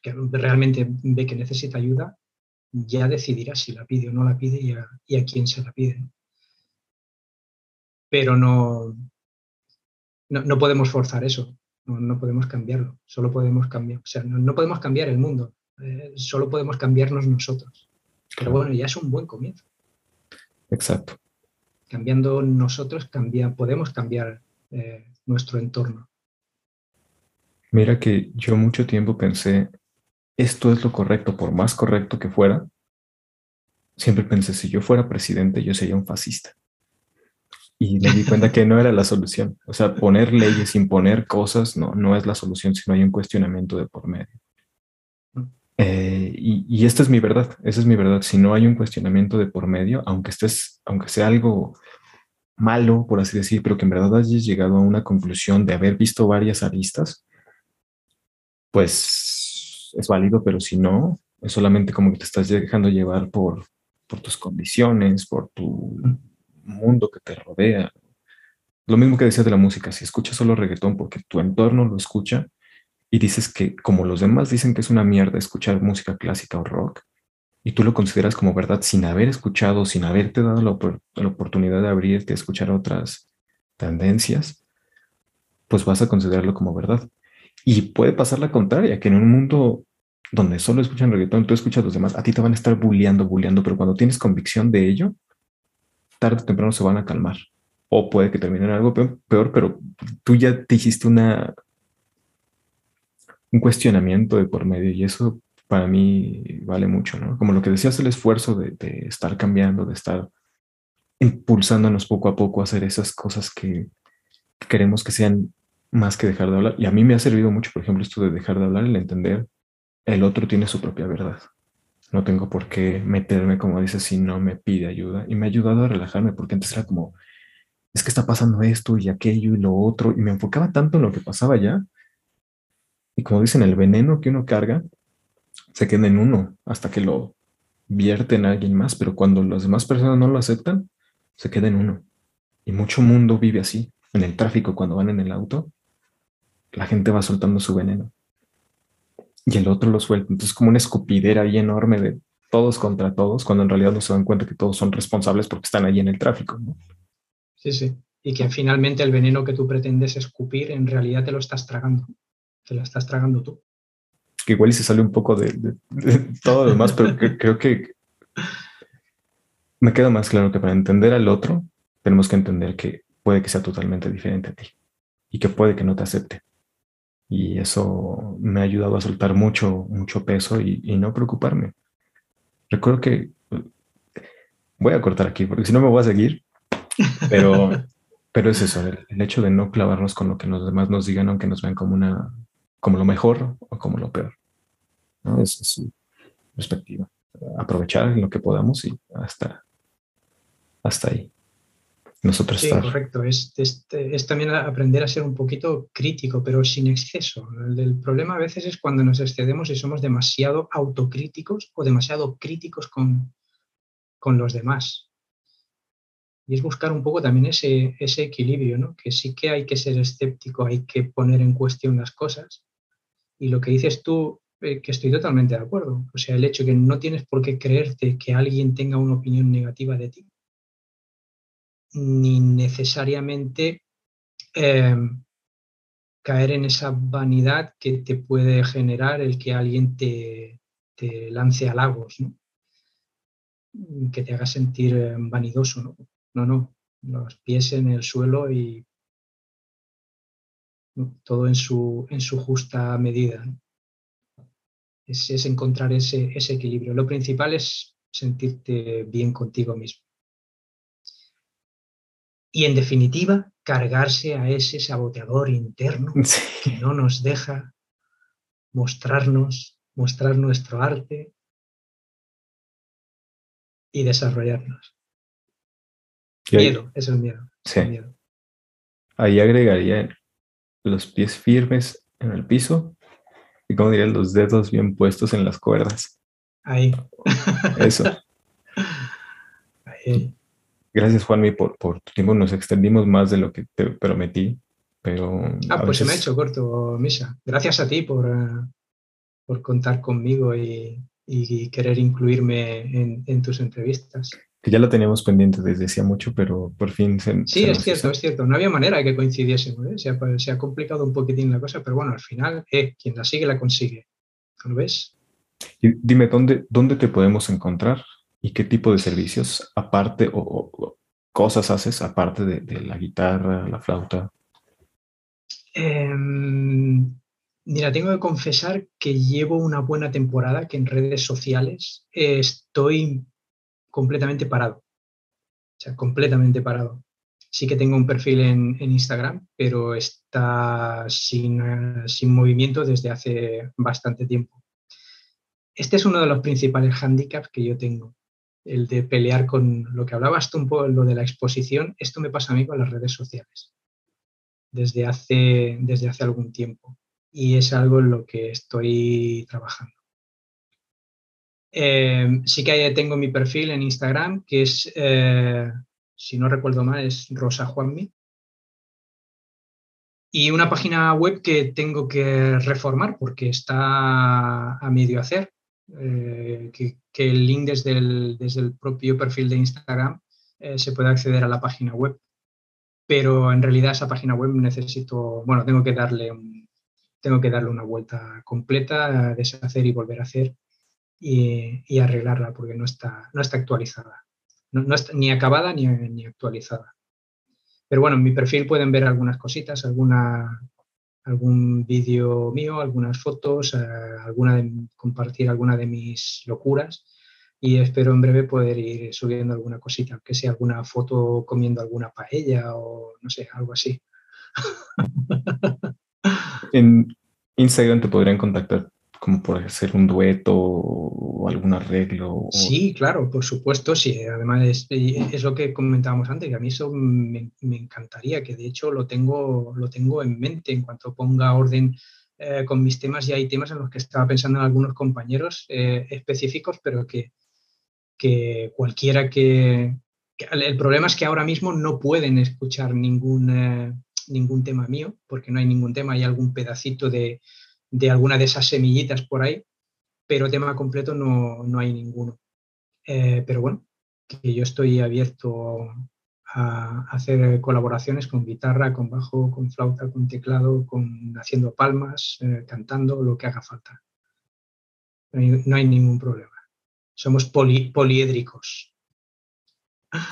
que realmente ve que necesita ayuda, ya decidirá si la pide o no la pide y a, y a quién se la pide. Pero no, no, podemos forzar eso, no, podemos cambiarlo, solo podemos cambiar, o sea, no, podemos cambiar el mundo, eh, solo podemos cambiarnos nosotros. Pero bueno, ya es un buen comienzo. Exacto. Cambiando nosotros, cambia, podemos cambiar eh, nuestro entorno. Mira que yo mucho tiempo pensé, esto es lo correcto, por más correcto que fuera, siempre pensé, si yo fuera presidente, yo sería un fascista. Y me di cuenta que no era la solución. O sea, poner leyes, imponer cosas, no, no es la solución, sino hay un cuestionamiento de por medio. Eh, y, y, esta es mi verdad, esa es mi verdad. Si no hay un cuestionamiento de por medio, aunque estés, aunque sea algo malo, por así decir, pero que en verdad hayas llegado a una conclusión de haber visto varias aristas, pues es válido, pero si no, es solamente como que te estás dejando llevar por, por tus condiciones, por tu mundo que te rodea. Lo mismo que decías de la música, si escuchas solo reggaetón porque tu entorno lo escucha y dices que como los demás dicen que es una mierda escuchar música clásica o rock, y tú lo consideras como verdad sin haber escuchado, sin haberte dado la, la oportunidad de abrirte a escuchar otras tendencias, pues vas a considerarlo como verdad. Y puede pasar la contraria, que en un mundo donde solo escuchan reggaetón, tú escuchas a los demás, a ti te van a estar bulleando, bulleando, pero cuando tienes convicción de ello, tarde o temprano se van a calmar. O puede que terminen algo peor, pero tú ya te hiciste una, un cuestionamiento de por medio y eso para mí vale mucho, ¿no? Como lo que decías, el esfuerzo de estar cambiando, de estar impulsándonos poco a poco a hacer esas cosas que queremos que sean más que dejar de hablar. Y a mí me ha servido mucho, por ejemplo, esto de dejar de hablar, el entender el otro tiene su propia verdad. No tengo por qué meterme, como dice, si no me pide ayuda. Y me ha ayudado a relajarme, porque antes era como, es que está pasando esto y aquello y lo otro. Y me enfocaba tanto en lo que pasaba ya. Y como dicen, el veneno que uno carga se queda en uno hasta que lo vierte en alguien más. Pero cuando las demás personas no lo aceptan, se queda en uno. Y mucho mundo vive así. En el tráfico, cuando van en el auto, la gente va soltando su veneno y el otro lo suelta. Entonces, como una escupidera ahí enorme de todos contra todos, cuando en realidad no se dan cuenta que todos son responsables porque están ahí en el tráfico. Sí, sí. Y que finalmente el veneno que tú pretendes escupir, en realidad te lo estás tragando. Te lo estás tragando tú. Que igual y se sale un poco de, todo lo demás, pero creo que me queda más claro que para entender al otro, tenemos que entender que puede que sea totalmente diferente a ti y que puede que no te acepte y eso me ha ayudado a soltar mucho, mucho peso y, no preocuparme. Recuerdo que voy a cortar aquí porque si no me voy a seguir, pero, pero es eso, el, hecho de no clavarnos con lo que los demás nos digan, aunque nos vean como, una, como lo mejor o como lo peor. ¿no? Es, es su perspectiva. Aprovechar lo que podamos y hasta, hasta ahí nosotros sí, correcto. Es, es, también aprender a ser un poquito crítico, pero sin exceso. El, problema a veces es cuando nos excedemos y somos demasiado autocríticos o demasiado críticos con, con los demás. Y es buscar un poco también ese, ese equilibrio, ¿no? que sí que hay que ser escéptico, hay que poner en cuestión las cosas. Y lo que dices tú, eh, que estoy totalmente de acuerdo. O sea, el hecho que no tienes por qué creerte que alguien tenga una opinión negativa de ti ni necesariamente em, caer en esa vanidad que te puede generar el que alguien te, lance halagos, ¿no? que te haga sentir eh, vanidoso. ¿no? no, los pies en el suelo y todo en su, en su justa medida. Es, encontrar ese, ese equilibrio. Lo principal es sentirte bien contigo mismo. Y en definitiva, cargarse a ese saboteador interno que no nos deja mostrarnos, mostrar nuestro arte y desarrollarnos. Miedo, es el miedo. Sí. Ahí agregaría los pies firmes en el piso y, como diría, los dedos bien puestos en las cuerdas. Ahí. Eso. Ahí. Gracias, Juanmi, por, por tu tiempo. Nos extendimos más de lo que te prometí, pero... Ah, pues se me ha hecho corto, Misa. Gracias a ti por, eh, por contar conmigo y, querer incluirme en, en tus entrevistas que ya lo teníamos pendiente desde hacía mucho, pero por fin se... Sí, es cierto, es cierto. No había manera de que coincidiésemos. ¿eh? Se, ha, se, ha, complicado un poquitín la cosa, pero bueno, al final, eh, quien la sigue, la consigue. ¿Lo ves? Y dime, ¿dónde, ¿dónde te podemos encontrar? ¿Y qué tipo de servicios, aparte, o, cosas haces, aparte de, la guitarra, la flauta? Em, mira, tengo que confesar que llevo una buena temporada que en redes sociales estoy completamente parado. O sea, completamente parado. Sí que tengo un perfil en, Instagram, pero está sin, sin, movimiento desde hace bastante tiempo. Este es uno de los principales handicaps que yo tengo, el de pelear con lo que hablabas tú un poco, lo de la exposición. Esto me pasa a mí con las redes sociales desde hace, desde hace algún tiempo y es algo en lo que estoy trabajando. Eh, sí que tengo mi perfil en Instagram, que es, eh, si no recuerdo mal, es Rosa Juanmi. Y una página web que tengo que reformar porque está a medio hacer, eh, que, el link desde el, desde el, propio perfil de Instagram se puede acceder a la página web. Pero en realidad esa página web necesito, bueno, tengo que darle, tengo que darle una vuelta completa, deshacer y volver a hacer y, arreglarla porque no está, no está actualizada. No, está ni acabada ni, ni, actualizada. Pero bueno, en mi perfil pueden ver algunas cositas, alguna, algún vídeo mío, algunas fotos, eh, alguna de, compartir alguna de mis locuras y espero en breve poder ir subiendo alguna cosita, que sea alguna foto comiendo alguna paella o no sé, algo así. En Instagram te podrían contactar como por hacer un dueto o algún arreglo. Sí, claro, por supuesto, sí. Además es, es, lo que comentábamos antes, que a mí eso me, encantaría, que de hecho lo tengo, lo tengo en mente en cuanto ponga orden eh, con mis temas. Y hay temas en los que estaba pensando en algunos compañeros eh, específicos, pero que, que cualquiera que, El problema es que ahora mismo no pueden escuchar ningún, eh, ningún tema mío, porque no hay ningún tema, hay algún pedacito de de alguna de esas semillitas por ahí, pero tema completo no, no hay ninguno. Eh, pero bueno, que yo estoy abierto a hacer colaboraciones con guitarra, con bajo, con flauta, con teclado, con haciendo palmas, eh, cantando, lo que haga falta. No hay, ningún problema. Somos poliédricos.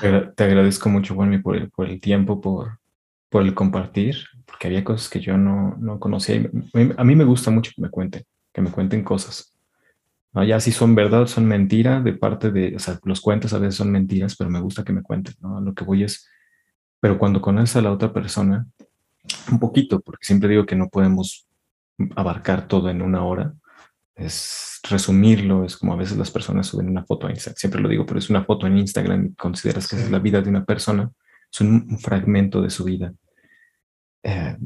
Te agradezco mucho, Juanmi, por el, por el tiempo, por, por el compartir, porque había cosas que yo no, no conocía. a mí me gusta mucho que me cuenten, que me cuenten cosas. ¿no? Ya si son verdad, son mentira de parte de, o sea, los cuentos a veces son mentiras, pero me gusta que me cuenten, ¿no? Lo que voy es, pero cuando conoces a la otra persona, un poquito, porque siempre digo que no podemos abarcar todo en una hora, es resumirlo, es como a veces las personas suben una foto a Instagram, siempre lo digo, pero es una foto en Instagram y consideras que es la vida de una persona, es un, fragmento de su vida. Eh,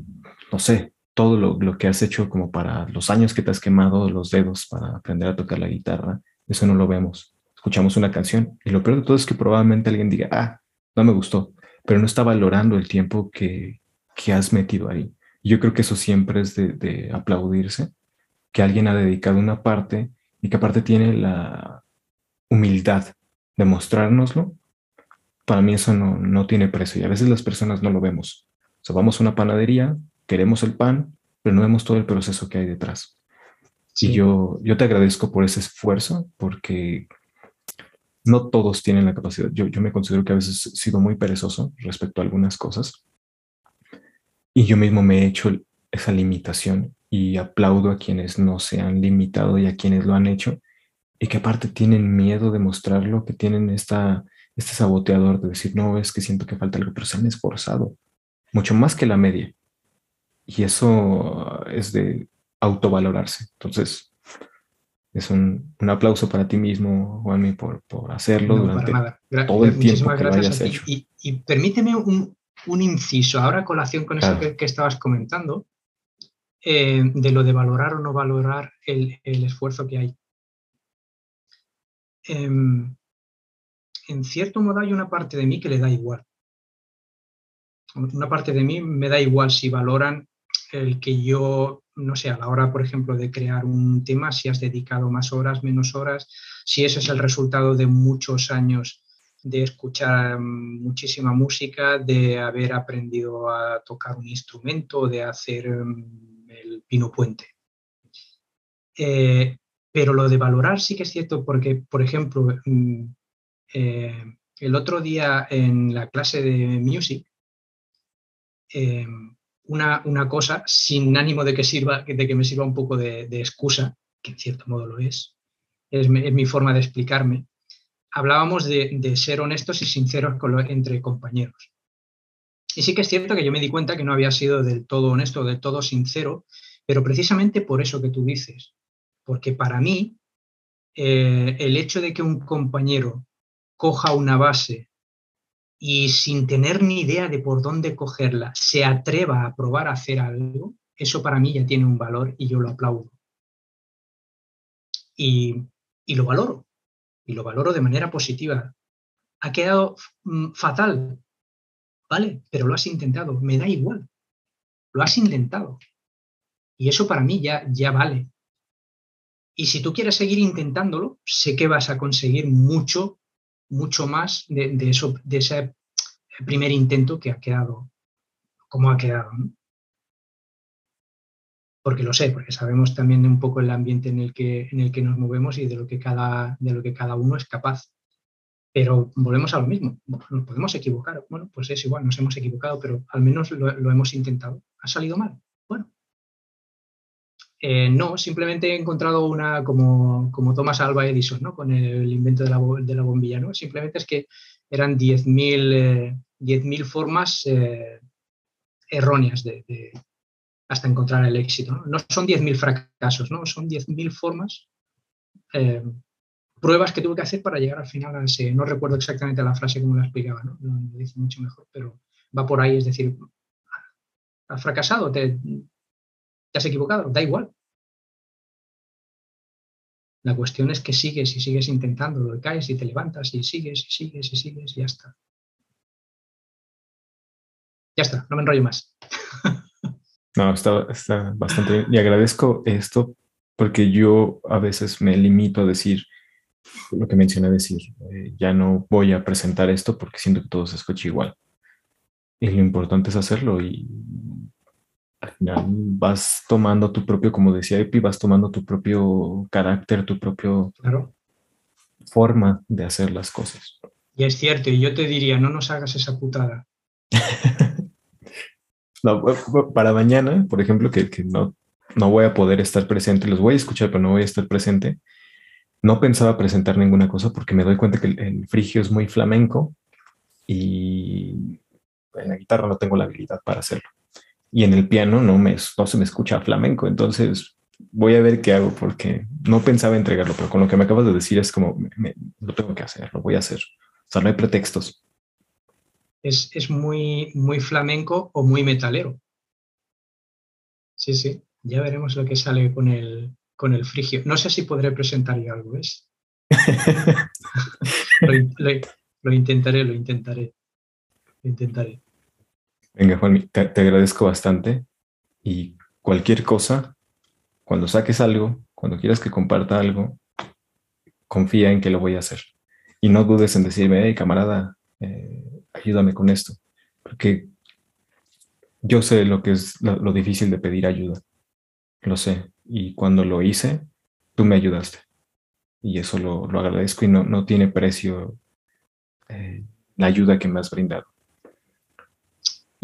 no sé, todo lo, que has hecho como para los años que te has quemado los dedos para aprender a tocar la guitarra, eso no lo vemos. Escuchamos una canción y lo peor de todo es que probablemente alguien diga, ah, no me gustó, pero no está valorando el tiempo que, que has metido ahí. Yo creo que eso siempre es de, de, aplaudirse, que alguien ha dedicado una parte y que aparte tiene la humildad de mostrárnoslo para mí eso no, no tiene precio y a veces las personas no lo vemos. O sea, vamos a una panadería, queremos el pan, pero no vemos todo el proceso que hay detrás. Y yo, yo te agradezco por ese esfuerzo, porque no todos tienen la capacidad. Yo, yo me considero que a veces he sido muy perezoso respecto a algunas cosas. Y yo mismo me he hecho esa limitación y aplaudo a quienes no se han limitado y a quienes lo han hecho y que aparte tienen miedo de mostrarlo, que tienen esta, este saboteador de decir, no, es que siento que falta algo, pero se han esforzado mucho más que la media. Y eso es de autovalorarse. Entonces, es un, un, aplauso para ti mismo, Juanmi, por, por hacerlo durante todo el tiempo que lo hayas hecho. Y, y, permíteme un, un, inciso, ahora colación con eso que, estabas comentando, eh, de lo de valorar o no valorar el, el esfuerzo que hay. Em, en cierto modo hay una parte de mí que le da igual. Una parte de mí me da igual si valoran el que yo, no sé, a la hora, por ejemplo, de crear un tema, si has dedicado más horas, menos horas, si eso es el resultado de muchos años de escuchar mm, muchísima música, de haber aprendido a tocar un instrumento, de hacer mm, el pino puente. Eh, pero lo de valorar sí que es cierto porque, por ejemplo, mm, eh, el otro día en la clase de music, eh, una, cosa sin ánimo de que, sirva, de que me sirva un poco de, excusa, que en cierto modo lo es, es, mi forma de explicarme, hablábamos de, ser honestos y sinceros entre compañeros. Y sí que es cierto que yo me di cuenta que no había sido del todo honesto, del todo sincero, pero precisamente por eso que tú dices, porque para mí eh, el hecho de que un compañero coja una base y sin tener ni idea de por dónde cogerla, se atreva a probar a hacer algo, eso para mí ya tiene un valor y yo lo aplaudo. Y, lo valoro, y lo valoro de manera positiva. Ha quedado mm, fatal, ¿vale? Pero lo has intentado, me da igual. Lo has intentado. Y eso para mí ya, ya vale. Y si tú quieres seguir intentándolo, sé que vas a conseguir mucho mucho más de, eso, de ese primer intento que ha quedado, como ha quedado. Porque lo sé, porque sabemos también un poco el ambiente en el que, en el que nos movemos y de lo, que cada, de lo que cada uno es capaz. Pero volvemos a lo mismo, nos podemos equivocar. Bueno, pues es igual, nos hemos equivocado, pero al menos lo hemos intentado. ¿Ha salido mal? Eh, no, simplemente he encontrado una como, como Thomas Alva Edison, ¿no? Con el invento de la, bombilla, ¿no? Simplemente es que eran 10.000 eh, formas eh, erróneas de, hasta encontrar el éxito. No, no son 10.000 fracasos, ¿no? Son 10.000 formas, pruebas que tuve que hacer para llegar al final a ese. No recuerdo exactamente la frase como la explicaba, ¿no? Lo dice mucho mejor, pero va por ahí, es decir, has fracasado, te has equivocado, da igual. La cuestión es que sigues y sigues intentándolo, caes y te levantas y sigues y sigues y sigues y ya está. Ya está, no me enrollo más. No, está, bastante bien. Y agradezco esto porque yo a veces me limito a decir lo que mencioné, decir, eh, ya no voy a presentar esto porque siento que todo se escucha igual. Y lo importante es hacerlo y al final vas tomando tu propio, como decía Epi, vas tomando tu propio carácter, tu propio forma de hacer las cosas. Y es cierto, y yo te diría, no nos hagas esa putada. no, para mañana, por ejemplo, que, no, no voy a poder estar presente, los voy a escuchar, pero no voy a estar presente. No pensaba presentar ninguna cosa porque me doy cuenta que el frigio es muy flamenco y en la guitarra no tengo la habilidad para hacerlo y en el piano no, me, no se me escucha flamenco. Entonces voy a ver qué hago porque no pensaba entregarlo, pero con lo que me acabas de decir es como, lo tengo que hacer, lo voy a hacer. O sea, no hay pretextos. Es, es muy, muy flamenco o muy metalero. Sí, sí, ya veremos lo que sale con el, con el frigio. No sé si podré presentar yo algo, ¿ves? lo intentaré, lo intentaré. Lo intentaré. Venga, Juan, te, agradezco bastante y cualquier cosa, cuando saques algo, cuando quieras que comparta algo, confía en que lo voy a hacer. Y no dudes en decirme, hey, camarada, eh, ayúdame con esto. Porque yo sé lo que es lo, difícil de pedir ayuda. Lo sé. y cuando lo hice, tú me ayudaste. Y eso lo, agradezco y no, no tiene precio eh, la ayuda que me has brindado.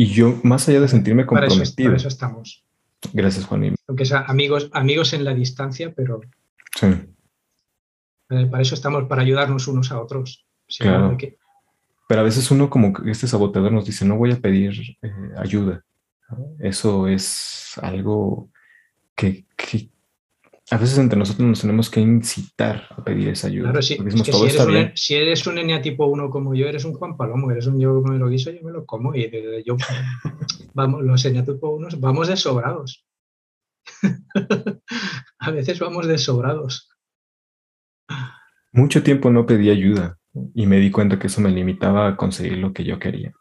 Y yo, más allá de sentirme comprometido. Para eso, estamos. Gracias, Juan. Aunque sea amigos, amigos en la distancia, pero. Sí. Eh, para eso estamos, para ayudarnos unos a otros. claro. Pero a veces uno, como este saboteador, nos dice: No voy a pedir eh, ayuda. Eso es algo que, a veces entre nosotros nos tenemos que incitar a pedir esa ayuda. Claro, sí, si, eres un, si tipo 1 como yo, eres un Juan Palomo, eres un yo que me lo guiso, yo me lo como. Y yo, vamos, los tipo 1 vamos de sobrados. a veces vamos de sobrados. Mucho tiempo no pedí ayuda y me di cuenta que eso me limitaba a conseguir lo que yo quería.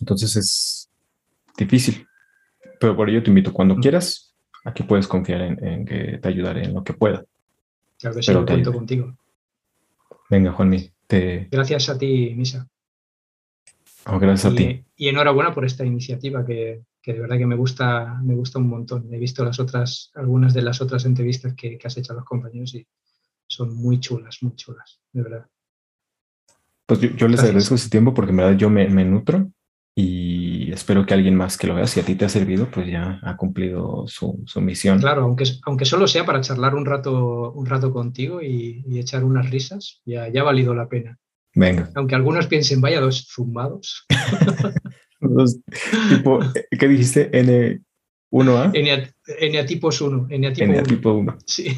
Entonces es difícil, pero por ello te invito cuando mm. quieras, aquí puedes confiar en, que te ayudaré en lo que pueda. Claro que sí, lo cuento contigo. Venga, Juanmi. Te... Gracias a ti, Misa. Oh, gracias a ti. Y enhorabuena por esta iniciativa que, de verdad que me gusta, me gusta un montón. He visto las otras, algunas de las otras entrevistas que, has hecho a los compañeros y son muy chulas, muy chulas, de verdad. Pues yo, les agradezco ese tiempo porque en verdad yo me, me nutro y espero que alguien más que lo vea, si a ti te ha servido, pues ya ha cumplido su, misión. Claro, aunque, aunque solo sea para charlar un rato, un rato contigo y, echar unas risas, ya, ya ha valido la pena. Venga. Aunque algunos piensen, vaya dos zumbados. tipo, ¿Qué dijiste? N1A. Eneatipos 1. Eneatipo 1. Sí.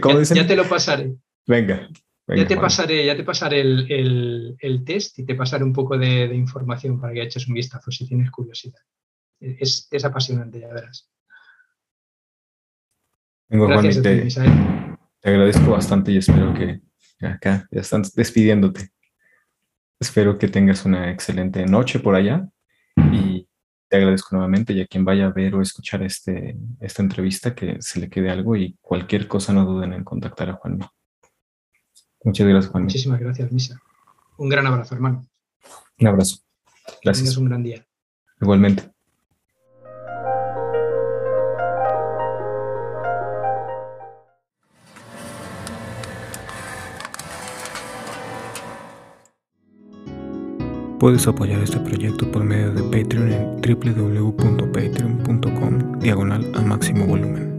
¿Cómo dicen? ya te lo pasaré. Venga ya te pasaré, ya te pasaré el, test y te pasaré un poco de, información para que eches un vistazo si tienes curiosidad. Es, apasionante, ya verás. Gracias te, te, agradezco bastante y espero que acá ya están despidiéndote. Espero que tengas una excelente noche por allá y te agradezco nuevamente y a quien vaya a ver o escuchar este, esta entrevista que se le quede algo y cualquier cosa no duden en contactar a Juan. Muchas gracias, Juan. Muchísimas gracias, Misa. Un gran abrazo, hermano. Un abrazo. Gracias. tengas un gran día. Igualmente. Puedes apoyar este proyecto por medio de Patreon en www.patreon.com diagonal a máximo volumen.